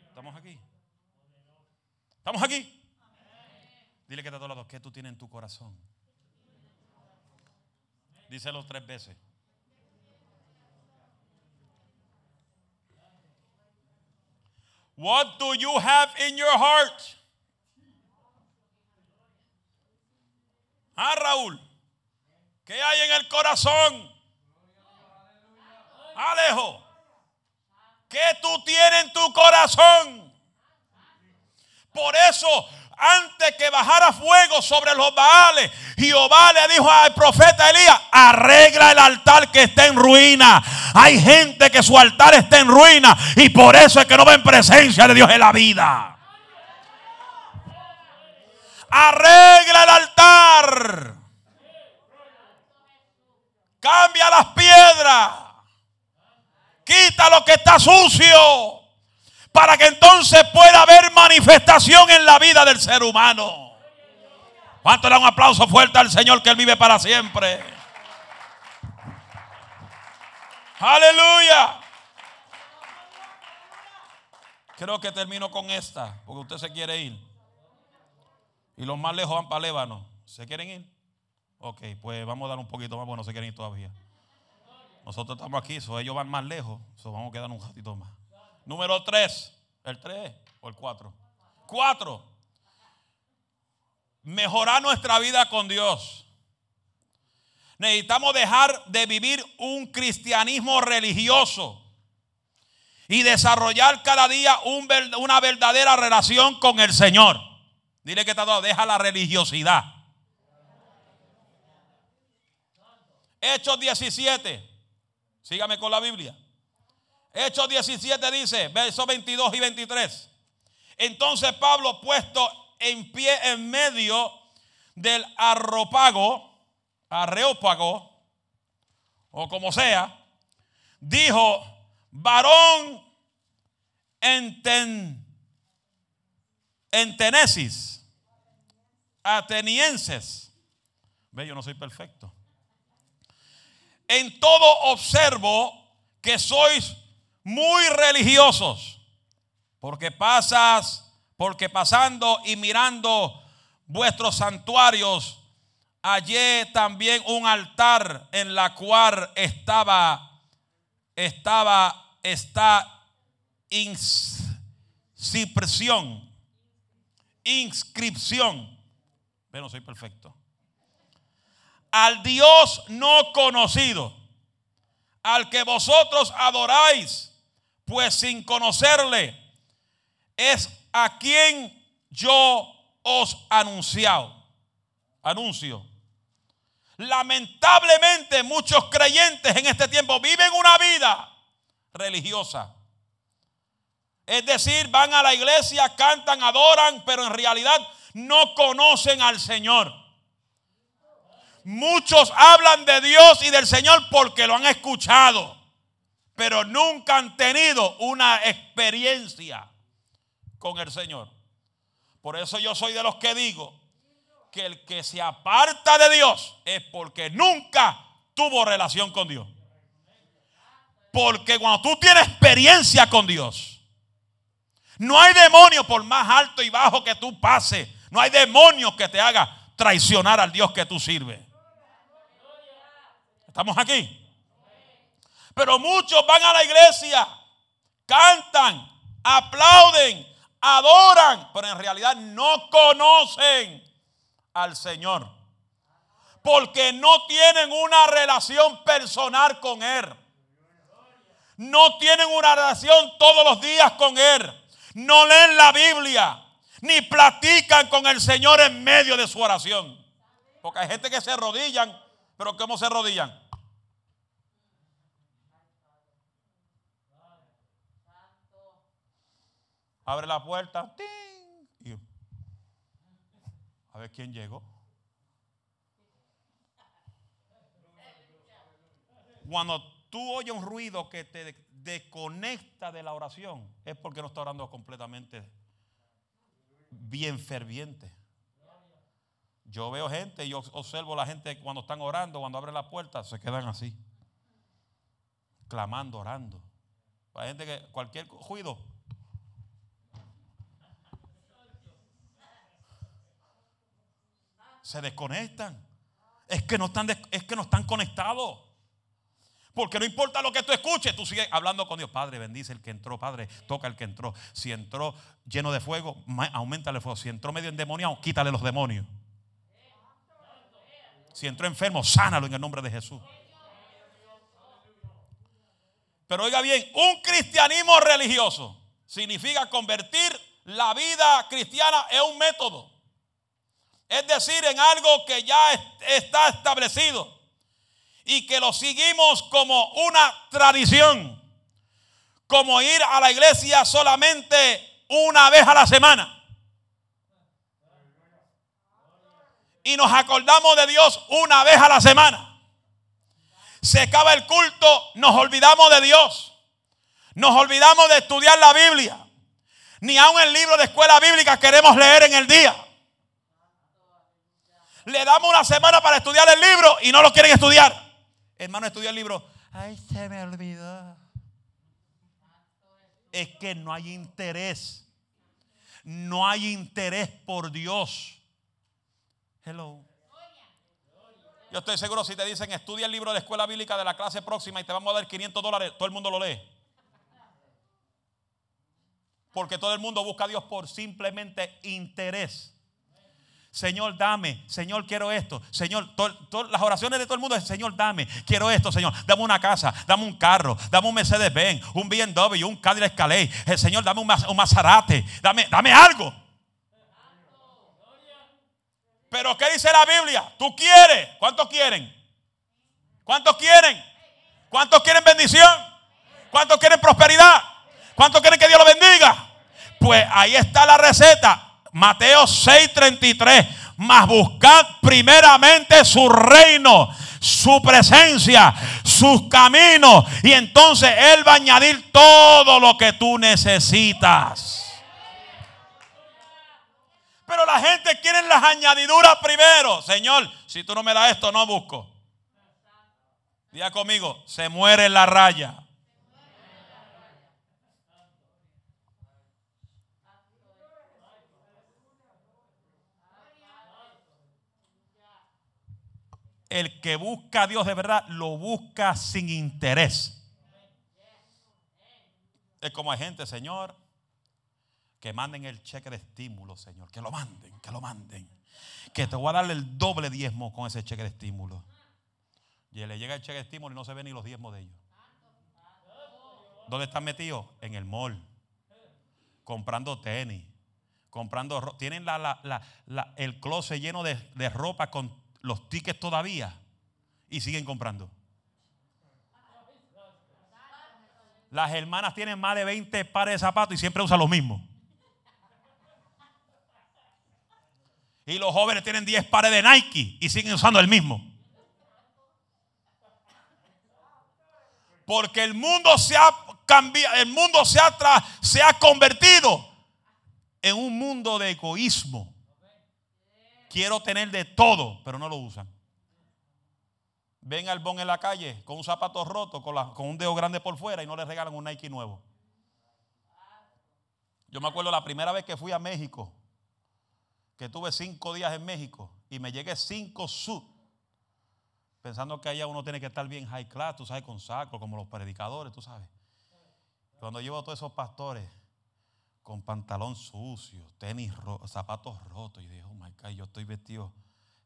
¿Estamos aquí? ¿Estamos aquí? Dile que te todos lados, ¿qué tú tienes en tu corazón? Díselo tres veces. What do you have in your heart? Ah, Raúl, ¿qué hay en el corazón? Alejo. ¿Qué tú tienes en tu corazón? Por eso, antes que bajara fuego sobre los Baales, Jehová le dijo al profeta Elías, arregla el altar que está en ruina. Hay gente que su altar está en ruina y por eso es que no ven presencia de Dios en la vida. Arregla el altar. Cambia las piedras. Quita lo que está sucio. Para que entonces pueda haber manifestación en la vida del ser humano. ¿Cuánto le da un aplauso fuerte al Señor que Él vive para siempre? Aleluya. Creo que termino con esta, porque usted se quiere ir. Y los más lejos van para Lébano. ¿Se quieren ir? Ok, pues vamos a dar un poquito más, porque no se quieren ir todavía. Nosotros estamos aquí, ellos van más lejos, vamos a quedar un ratito más. Número 3, el 3 o el 4. 4. Mejorar nuestra vida con Dios. Necesitamos dejar de vivir un cristianismo religioso y desarrollar cada día una verdadera relación con el Señor. Dile que está todo, deja la religiosidad. Hechos 17. Sígame con la Biblia. Hechos 17 dice, versos 22 y 23. Entonces Pablo, puesto en pie en medio del arropago, arreópago, o como sea, dijo, varón enten, en Tenesis, atenienses. Ve, yo no soy perfecto. En todo observo que sois muy religiosos, porque pasas, porque pasando y mirando vuestros santuarios, hallé también un altar en la cual estaba, estaba, está inscripción, inscripción. Pero no soy perfecto. Al Dios no conocido, al que vosotros adoráis, pues sin conocerle, es a quien yo os anunciado, anuncio. Lamentablemente muchos creyentes en este tiempo viven una vida religiosa. Es decir, van a la iglesia, cantan, adoran, pero en realidad no conocen al Señor. Muchos hablan de Dios y del Señor porque lo han escuchado, pero nunca han tenido una experiencia con el Señor. Por eso yo soy de los que digo que el que se aparta de Dios es porque nunca tuvo relación con Dios. Porque cuando tú tienes experiencia con Dios, no hay demonio por más alto y bajo que tú pases. No hay demonio que te haga traicionar al Dios que tú sirves. ¿Estamos aquí? Pero muchos van a la iglesia, cantan, aplauden, adoran, pero en realidad no conocen al Señor. Porque no tienen una relación personal con Él. No tienen una relación todos los días con Él. No leen la Biblia. Ni platican con el Señor en medio de su oración. Porque hay gente que se arrodillan. Pero ¿cómo se arrodillan? Abre la puerta. a ver quién llegó. Cuando tú oyes un ruido que te desconecta de la oración, es porque no está orando completamente bien ferviente. Yo veo gente, yo observo la gente cuando están orando, cuando abren la puerta, se quedan así, clamando, orando. Hay gente que cualquier ruido se desconectan. Es que no están, es que no están conectados. Porque no importa lo que tú escuches, tú sigues hablando con Dios. Padre, bendice el que entró. Padre, toca el que entró. Si entró lleno de fuego, aumentale el fuego. Si entró medio endemoniado, quítale los demonios. Si entró enfermo, sánalo en el nombre de Jesús. Pero oiga bien, un cristianismo religioso significa convertir la vida cristiana en un método. Es decir, en algo que ya está establecido y que lo seguimos como una tradición, como ir a la iglesia solamente una vez a la semana. Y nos acordamos de Dios una vez a la semana. Se acaba el culto, nos olvidamos de Dios. Nos olvidamos de estudiar la Biblia. Ni aun el libro de escuela bíblica queremos leer en el día. Le damos una semana para estudiar el libro y no lo quieren estudiar. Hermano, estudia el libro. Ay, se me olvidó. Es que no hay interés. No hay interés por Dios. Hello. Yo estoy seguro si te dicen estudia el libro de escuela bíblica de la clase próxima y te vamos a dar 500 dólares, todo el mundo lo lee. Porque todo el mundo busca a Dios por simplemente interés. Señor, dame. Señor, quiero esto. Señor, las oraciones de todo el mundo es, Señor, dame. Quiero esto, Señor. Dame una casa, dame un carro, dame un Mercedes-Benz, un BMW, un Cadillac Calais. El Señor, dame un, un Maserati. Dame, dame algo. Pero ¿qué dice la Biblia? Tú quieres. ¿Cuántos quieren? ¿Cuántos quieren? ¿Cuántos quieren bendición? ¿Cuántos quieren prosperidad? ¿Cuántos quieren que Dios lo bendiga? Pues ahí está la receta. Mateo 6:33. Mas buscad primeramente su reino, su presencia, sus caminos. Y entonces Él va a añadir todo lo que tú necesitas. Pero la gente quiere las añadiduras primero. Señor, si tú no me das esto, no busco. Diga conmigo, se muere la raya. El que busca a Dios de verdad lo busca sin interés. Es como hay gente, Señor, que manden el cheque de estímulo, Señor. Que lo manden, que lo manden. Que te voy a darle el doble diezmo con ese cheque de estímulo. Y le llega el cheque de estímulo y no se ven ni los diezmos de ellos. ¿Dónde están metidos? En el mall. Comprando tenis. Comprando Tienen el closet lleno de, de ropa con los tickets todavía. Y siguen comprando. Las hermanas tienen más de 20 pares de zapatos y siempre usan los mismos. Y los jóvenes tienen 10 pares de Nike y siguen usando el mismo. Porque el mundo se ha cambiado, el mundo se ha, se ha convertido en un mundo de egoísmo. Quiero tener de todo, pero no lo usan. Ven al bon en la calle con un zapato roto, con, un dedo grande por fuera y no le regalan un Nike nuevo. Yo me acuerdo la primera vez que fui a México que tuve cinco días en México y me llegué cinco sud, pensando que allá uno tiene que estar bien high class, tú sabes, con saco, como los predicadores, tú sabes. Cuando llevo a todos esos pastores con pantalón sucio, tenis, zapatos rotos, y digo, oh my God, yo estoy vestido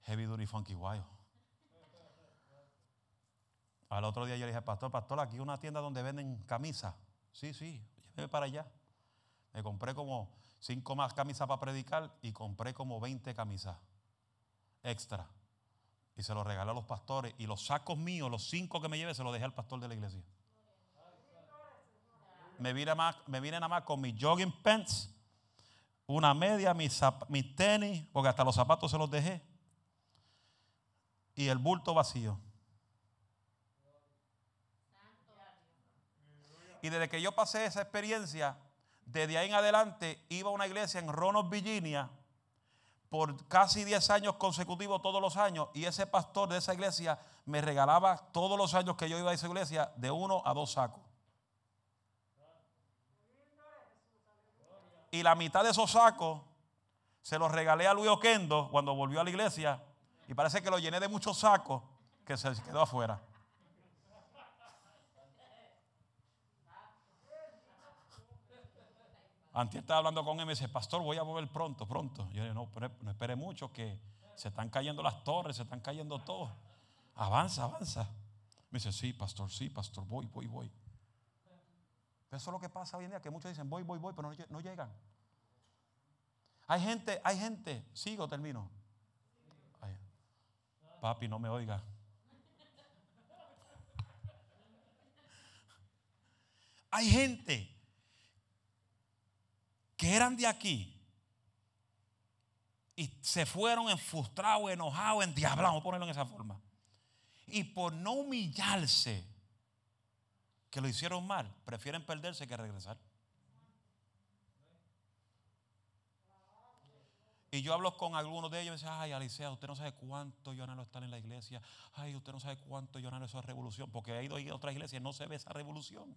heavy duty funky wild. Al otro día yo le dije, pastor, pastor, aquí hay una tienda donde venden camisas. Sí, sí, lléveme para allá. Me compré como cinco más camisas para predicar y compré como 20 camisas extra. Y se los regalé a los pastores. Y los sacos míos, los cinco que me llevé, se los dejé al pastor de la iglesia. Me vine, más, me vine nada más con mis jogging pants, una media, mis, mis tenis, porque hasta los zapatos se los dejé. Y el bulto vacío. Y desde que yo pasé esa experiencia, desde ahí en adelante iba a una iglesia en Roanoke, Virginia, por casi 10 años consecutivos, todos los años, y ese pastor de esa iglesia me regalaba todos los años que yo iba a esa iglesia de uno a dos sacos. Y la mitad de esos sacos se los regalé a Luis Oquendo cuando volvió a la iglesia, y parece que lo llené de muchos sacos que se quedó afuera. Antes estaba hablando con él y me dice, pastor, voy a volver pronto, pronto. Yo le no, no espere mucho, que se están cayendo las torres, se están cayendo todo. Avanza, avanza. Me dice, sí, pastor, sí, pastor, voy, voy, voy. Pero eso es lo que pasa hoy en día, que muchos dicen, voy, voy, voy, pero no, llegan. Hay gente, hay gente, sigo, termino. papi, no me oiga. Hay gente que eran de aquí y se fueron en frustrados, enojados, endiablados, ponerlo en esa forma. Y por no humillarse, que lo hicieron mal, prefieren perderse que regresar. Y yo hablo con algunos de ellos y me dicen, ay, Alicia, usted no sabe cuánto anhelo estar en la iglesia. Ay, usted no sabe cuánto yo anhelo esa revolución. Porque he ido a otras iglesias y no se ve esa revolución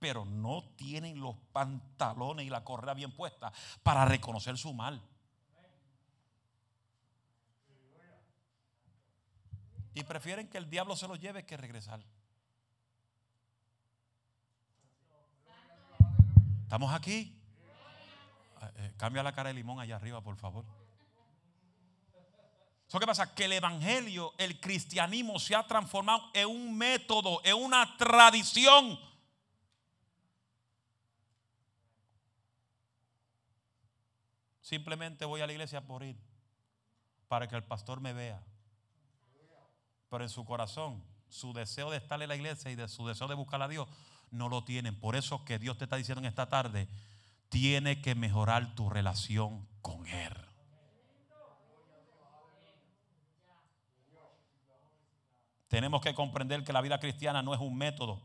pero no tienen los pantalones y la correa bien puesta para reconocer su mal. Y prefieren que el diablo se los lleve que regresar. ¿Estamos aquí? Eh, eh, cambia la cara de limón allá arriba, por favor. ¿Eso qué pasa? Que el evangelio, el cristianismo se ha transformado en un método, en una tradición Simplemente voy a la iglesia por ir, para que el pastor me vea. Pero en su corazón, su deseo de estar en la iglesia y de su deseo de buscar a Dios, no lo tienen. Por eso que Dios te está diciendo en esta tarde, tiene que mejorar tu relación con Él. Tenemos que comprender que la vida cristiana no es un método,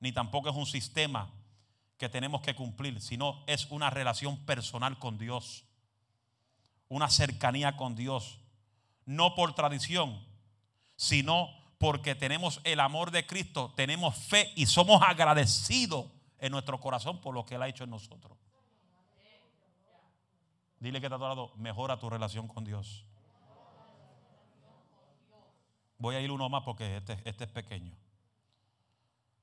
ni tampoco es un sistema que tenemos que cumplir, sino es una relación personal con Dios. una cercanía con Dios, no por tradición, sino porque tenemos el amor de Cristo, tenemos fe y somos agradecidos en nuestro corazón por lo que Él ha hecho en nosotros. Dile que está a tu lado, mejora tu relación con Dios. Voy a ir uno más porque este, este es pequeño.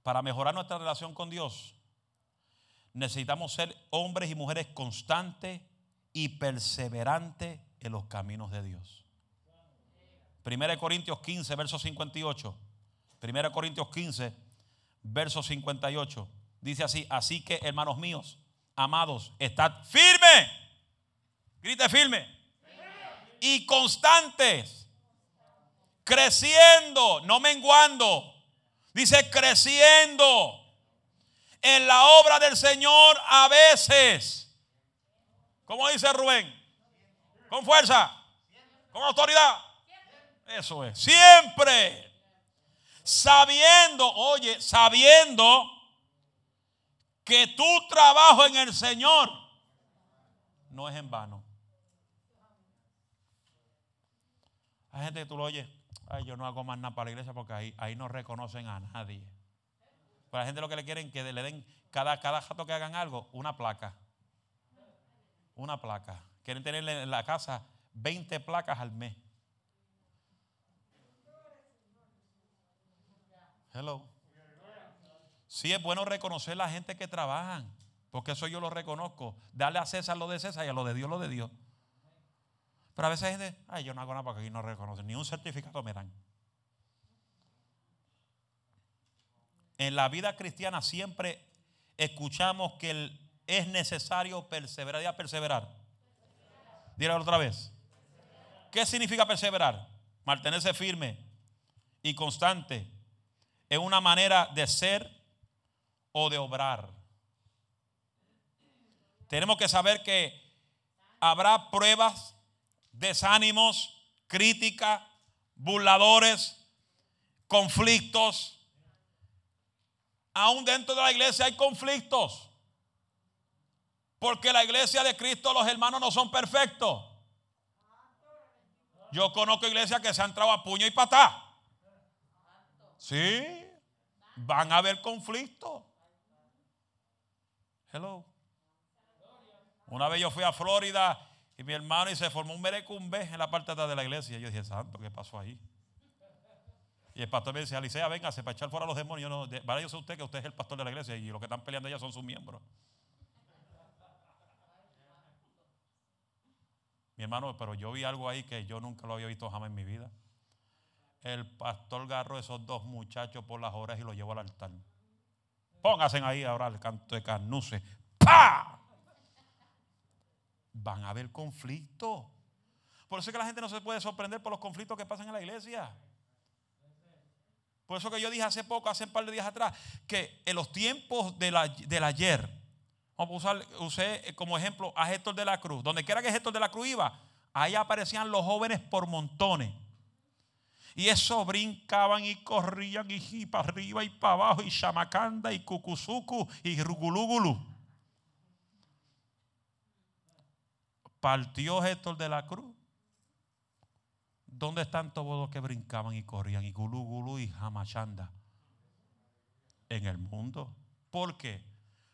Para mejorar nuestra relación con Dios, necesitamos ser hombres y mujeres constantes y perseverantes en los caminos de Dios. 1 Corintios 15, verso 58. 1 Corintios 15, verso 58. Dice así, así que hermanos míos, amados, estad firmes. Grite firme. Y constantes. Creciendo, no menguando. Dice creciendo en la obra del Señor a veces. ¿Cómo dice Rubén? Con fuerza, con autoridad. Eso es. Siempre. Sabiendo, oye, sabiendo que tu trabajo en el Señor no es en vano. Hay gente que tú lo oyes, ay, yo no hago más nada para la iglesia porque ahí, ahí no reconocen a nadie. Pero la gente lo que le quieren que le den cada, cada jato que hagan algo, una placa. Una placa. Quieren tener en la casa 20 placas al mes. Hello. Sí es bueno reconocer la gente que trabajan, porque eso yo lo reconozco. Darle a César lo de César y a lo de Dios lo de Dios. Pero a veces hay gente, ay, yo no hago nada porque aquí no reconocen, ni un certificado me dan. En la vida cristiana siempre escuchamos que es necesario perseverar. y a perseverar. Dígalo otra vez. ¿Qué significa perseverar? Mantenerse firme y constante es una manera de ser o de obrar. Tenemos que saber que habrá pruebas, desánimos, críticas, burladores, conflictos. Aún dentro de la iglesia hay conflictos. Porque la iglesia de Cristo, los hermanos no son perfectos. Yo conozco iglesias que se han entrado a puño y patá. Sí, van a haber conflictos. Hello. Una vez yo fui a Florida y mi hermano y se formó un merecumbe en la parte de atrás de la iglesia. Y yo dije, santo, ¿qué pasó ahí? Y el pastor me decía, Alicia, véngase para echar fuera a los demonios. No, yo sé usted que usted es el pastor de la iglesia y los que están peleando allá son sus miembros. Mi hermano, pero yo vi algo ahí que yo nunca lo había visto jamás en mi vida. El pastor agarró esos dos muchachos por las orejas y los llevó al altar. Pónganse ahí ahora el canto de carnuce. ¡Pah! Van a haber conflictos. Por eso es que la gente no se puede sorprender por los conflictos que pasan en la iglesia. Por eso que yo dije hace poco, hace un par de días atrás, que en los tiempos del ayer, vamos a usar, usé como ejemplo a Héctor de la Cruz. Donde quiera que Héctor de la Cruz iba, ahí aparecían los jóvenes por montones. Y eso brincaban y corrían y, para arriba y para abajo y chamacanda y cucuzucu y rugulugulu. Partió Héctor de la cruz. ¿Dónde están todos los que brincaban y corrían y gulugulu y jamachanda? En el mundo. ¿Por qué?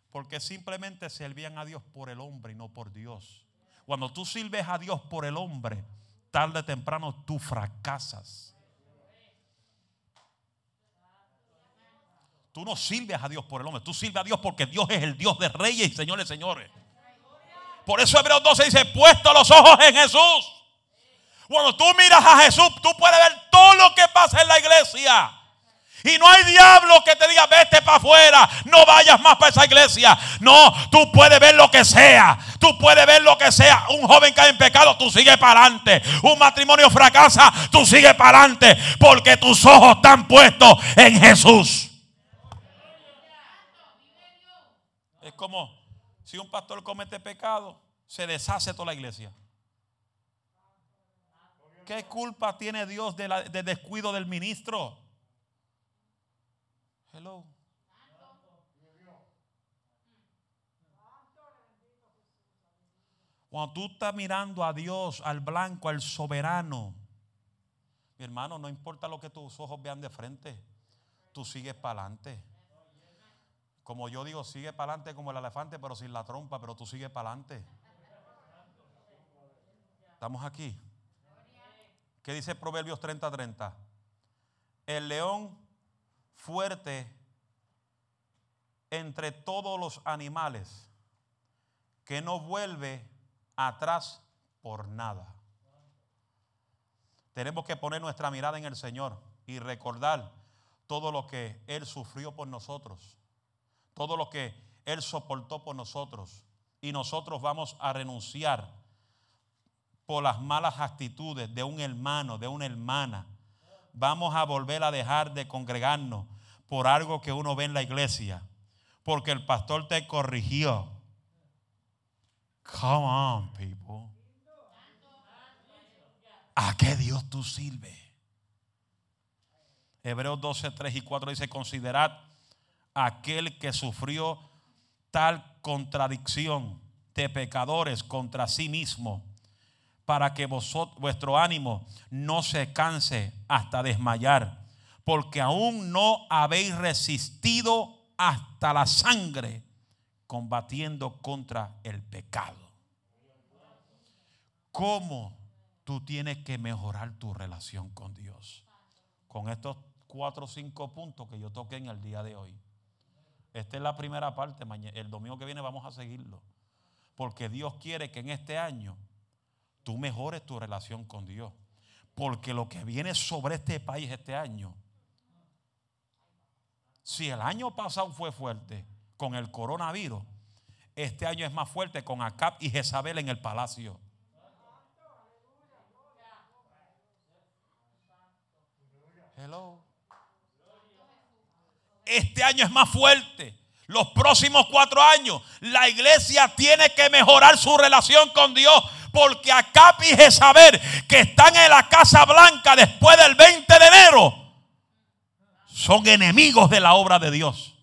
Porque simplemente servían a Dios por el hombre y no por Dios. Cuando tú sirves a Dios por el hombre, tarde o temprano tú fracasas. Tú no sirves a Dios por el hombre, tú sirves a Dios porque Dios es el Dios de reyes y señores, señores. Por eso Hebreos 12 dice, puesto los ojos en Jesús. Cuando tú miras a Jesús, tú puedes ver todo lo que pasa en la iglesia. Y no hay diablo que te diga, vete para afuera, no vayas más para esa iglesia. No, tú puedes ver lo que sea. Tú puedes ver lo que sea. Un joven cae en pecado, tú sigues para adelante. Un matrimonio fracasa, tú sigues para adelante. Porque tus ojos están puestos en Jesús. Es como si un pastor comete pecado, se deshace toda la iglesia. ¿Qué culpa tiene Dios del descuido del ministro? Hello. Cuando tú estás mirando a Dios, al blanco, al soberano, mi hermano, no importa lo que tus ojos vean de frente, tú sigues para adelante. Como yo digo, sigue para adelante como el elefante, pero sin la trompa, pero tú sigues para adelante. Estamos aquí. ¿Qué dice Proverbios 30:30? El león fuerte entre todos los animales que no vuelve atrás por nada. Tenemos que poner nuestra mirada en el Señor y recordar todo lo que Él sufrió por nosotros, todo lo que Él soportó por nosotros. Y nosotros vamos a renunciar por las malas actitudes de un hermano, de una hermana. Vamos a volver a dejar de congregarnos por algo que uno ve en la iglesia, porque el pastor te corrigió Come on, people. ¿A qué Dios tú sirves? Hebreos 12, 3 y 4 dice, considerad aquel que sufrió tal contradicción de pecadores contra sí mismo, para que vosotros, vuestro ánimo no se canse hasta desmayar, porque aún no habéis resistido hasta la sangre combatiendo contra el pecado. ¿Cómo tú tienes que mejorar tu relación con Dios? Con estos cuatro o cinco puntos que yo toqué en el día de hoy. Esta es la primera parte. El domingo que viene vamos a seguirlo. Porque Dios quiere que en este año tú mejores tu relación con Dios. Porque lo que viene sobre este país este año, si el año pasado fue fuerte, con el coronavirus, este año es más fuerte con Acap y Jezabel en el palacio. Hello. Este año es más fuerte. Los próximos cuatro años, la iglesia tiene que mejorar su relación con Dios. Porque Acap y Jezabel, que están en la Casa Blanca después del 20 de enero, son enemigos de la obra de Dios.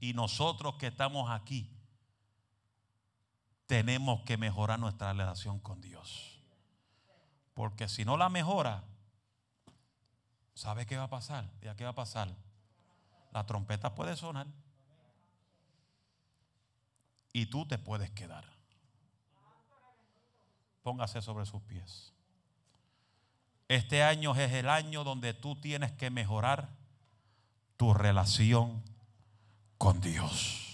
Y nosotros que estamos aquí tenemos que mejorar nuestra relación con Dios. Porque si no la mejora, ¿sabe qué va a pasar? ¿Ya qué va a pasar? La trompeta puede sonar y tú te puedes quedar. Póngase sobre sus pies. Este año es el año donde tú tienes que mejorar tu relación con Dios.